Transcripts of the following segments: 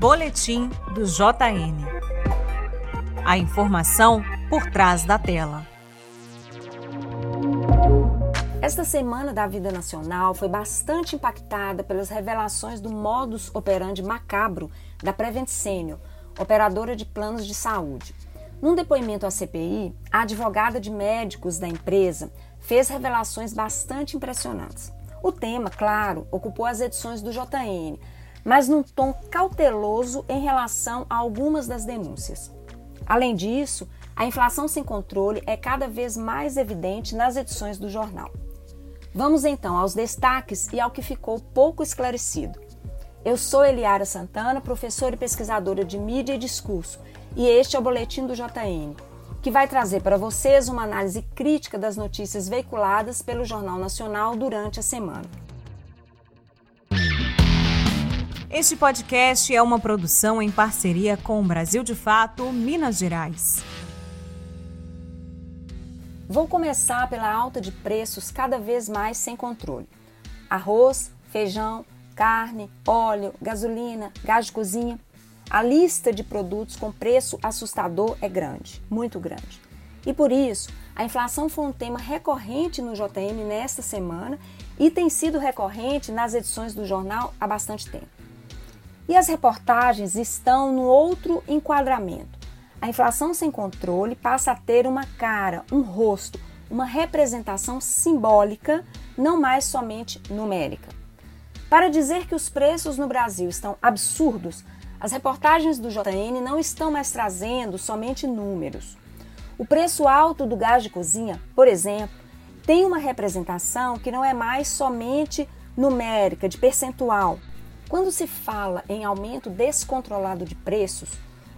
Boletim do JN. A informação por trás da tela. Esta semana da vida nacional foi bastante impactada pelas revelações do modus operandi macabro da Prevent Senior, operadora de planos de saúde. Num depoimento à CPI, a advogada de médicos da empresa fez revelações bastante impressionantes. O tema, claro, ocupou as edições do JN, mas num tom cauteloso em relação a algumas das denúncias. Além disso, a inflação sem controle é cada vez mais evidente nas edições do jornal. Vamos então aos destaques e ao que ficou pouco esclarecido. Eu sou Eliara Santana, professora e pesquisadora de mídia e discurso, e este é o Boletim do JN, que vai trazer para vocês uma análise crítica das notícias veiculadas pelo Jornal Nacional durante a semana. Este podcast é uma produção em parceria com o Brasil de Fato, Minas Gerais. Vou começar pela alta de preços cada vez mais sem controle. Arroz, feijão, carne, óleo, gasolina, gás de cozinha. A lista de produtos com preço assustador é grande, muito grande. E por isso, a inflação foi um tema recorrente no JM nesta semana e tem sido recorrente nas edições do jornal há bastante tempo. E as reportagens estão no outro enquadramento. A inflação sem controle passa a ter uma cara, um rosto, uma representação simbólica, não mais somente numérica. Para dizer que os preços no Brasil estão absurdos, as reportagens do JN não estão mais trazendo somente números. O preço alto do gás de cozinha, por exemplo, tem uma representação que não é mais somente numérica, de percentual, quando se fala em aumento descontrolado de preços,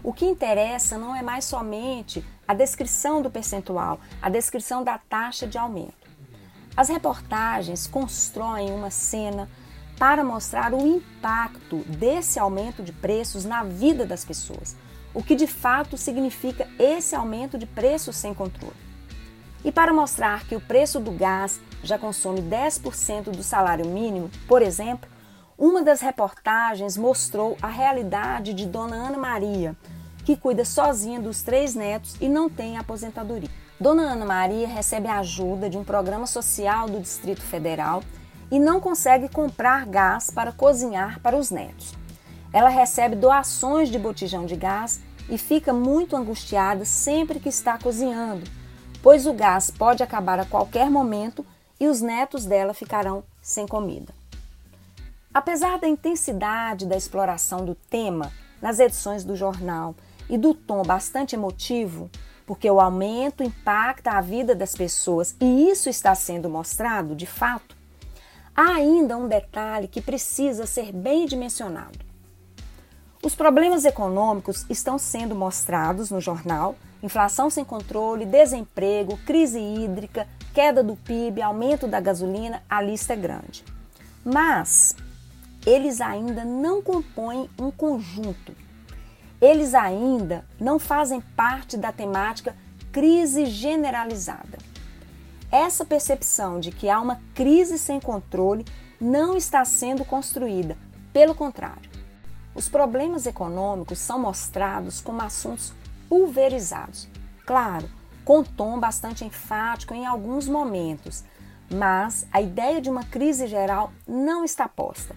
o que interessa não é mais somente a descrição do percentual, a descrição da taxa de aumento. As reportagens constroem uma cena para mostrar o impacto desse aumento de preços na vida das pessoas, o que de fato significa esse aumento de preços sem controle. E para mostrar que o preço do gás já consome 10% do salário mínimo, por exemplo, uma das reportagens mostrou a realidade de Dona Ana Maria, que cuida sozinha dos três netos e não tem aposentadoria. Dona Ana Maria recebe ajuda de um programa social do Distrito Federal e não consegue comprar gás para cozinhar para os netos. Ela recebe doações de botijão de gás e fica muito angustiada sempre que está cozinhando, pois o gás pode acabar a qualquer momento e os netos dela ficarão sem comida. Apesar da intensidade da exploração do tema nas edições do jornal e do tom bastante emotivo, porque o aumento impacta a vida das pessoas e isso está sendo mostrado de fato, há ainda um detalhe que precisa ser bem dimensionado. Os problemas econômicos estão sendo mostrados no jornal: inflação sem controle, desemprego, crise hídrica, queda do PIB, aumento da gasolina, a lista é grande. Mas eles ainda não compõem um conjunto. Eles ainda não fazem parte da temática crise generalizada. Essa percepção de que há uma crise sem controle não está sendo construída, pelo contrário. Os problemas econômicos são mostrados como assuntos pulverizados. Claro, com tom bastante enfático em alguns momentos, mas a ideia de uma crise geral não está posta.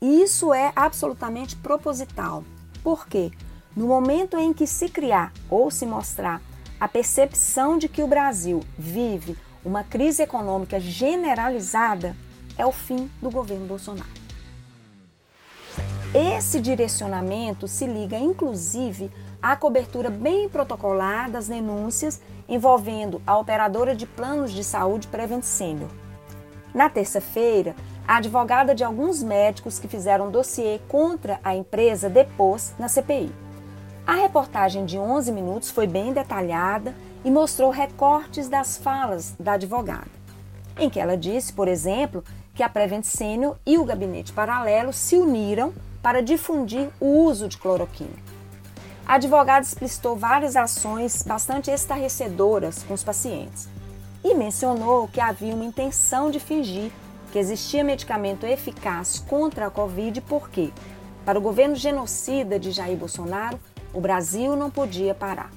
Isso é absolutamente proposital. Por quê? No momento em que se criar ou se mostrar a percepção de que o Brasil vive uma crise econômica generalizada, é o fim do governo Bolsonaro. Esse direcionamento se liga inclusive à cobertura bem protocolar das denúncias envolvendo a operadora de planos de saúde Prevent Senior. Na terça-feira, a advogada de alguns médicos que fizeram dossiê contra a empresa depôs na CPI. A reportagem de 11 minutos foi bem detalhada e mostrou recortes das falas da advogada, em que ela disse, por exemplo, que a Prevent Senior e o gabinete paralelo se uniram para difundir o uso de cloroquina. A advogada explicitou várias ações bastante estarrecedoras com os pacientes e mencionou que havia uma intenção de fingir que existia medicamento eficaz contra a Covid porque, Para o governo genocida de Jair Bolsonaro, o Brasil não podia parar.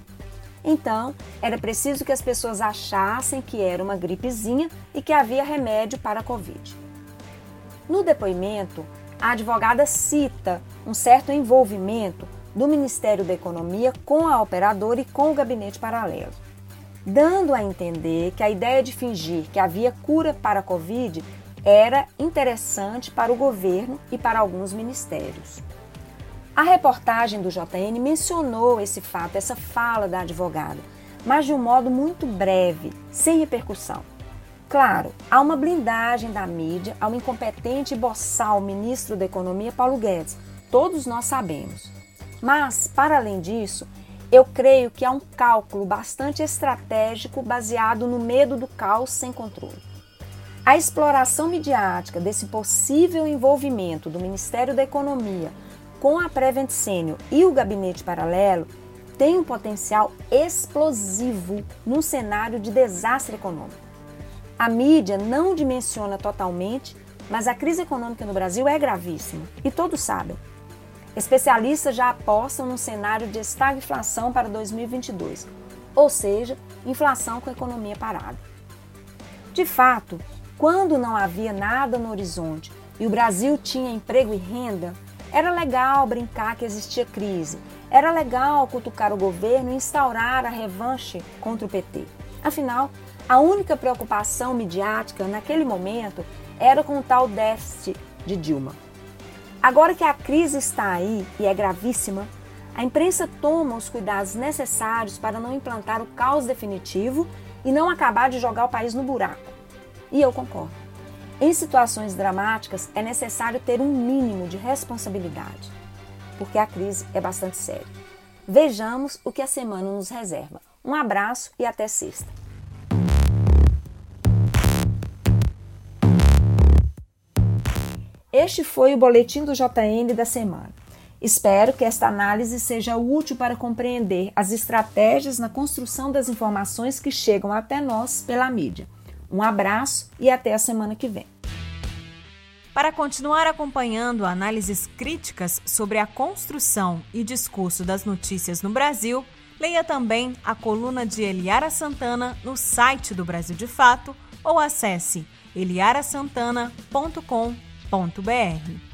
Então, era preciso que as pessoas achassem que era uma gripezinha e que havia remédio para a Covid. No depoimento, a advogada cita um certo envolvimento do Ministério da Economia com a operadora e com o gabinete paralelo, dando a entender que a ideia de fingir que havia cura para a Covid era interessante para o governo e para alguns ministérios. A reportagem do JN mencionou esse fato, essa fala da advogada, mas de um modo muito breve, sem repercussão. Claro, há uma blindagem da mídia ao incompetente e boçal ministro da Economia Paulo Guedes, todos nós sabemos. Mas, para além disso, eu creio que há um cálculo bastante estratégico baseado no medo do caos sem controle. A exploração midiática desse possível envolvimento do Ministério da Economia com a Prevent Senior e o gabinete paralelo, tem um potencial explosivo num cenário de desastre econômico. A mídia não dimensiona totalmente, mas a crise econômica no Brasil é gravíssima e todos sabem. Especialistas já apostam num cenário de estagflação para 2022, ou seja, inflação com a economia parada. De fato, quando não havia nada no horizonte e o Brasil tinha emprego e renda, era legal brincar que existia crise. Era legal cutucar o governo e instaurar a revanche contra o PT. Afinal, a única preocupação midiática naquele momento era com o tal déficit de Dilma. Agora que a crise está aí e é gravíssima, a imprensa toma os cuidados necessários para não implantar o caos definitivo e não acabar de jogar o país no buraco. E eu concordo. Em situações dramáticas, é necessário ter um mínimo de responsabilidade, porque a crise é bastante séria. Vejamos o que a semana nos reserva. Um abraço e até sexta. Este foi o boletim do JN da semana. Espero que esta análise seja útil para compreender as estratégias na construção das informações que chegam até nós pela mídia. Um abraço e até a semana que vem. Para continuar acompanhando análises críticas sobre a construção e discurso das notícias no Brasil, leia também a coluna de Eliara Santana no site do Brasil de Fato ou acesse eliarasantana.com.br.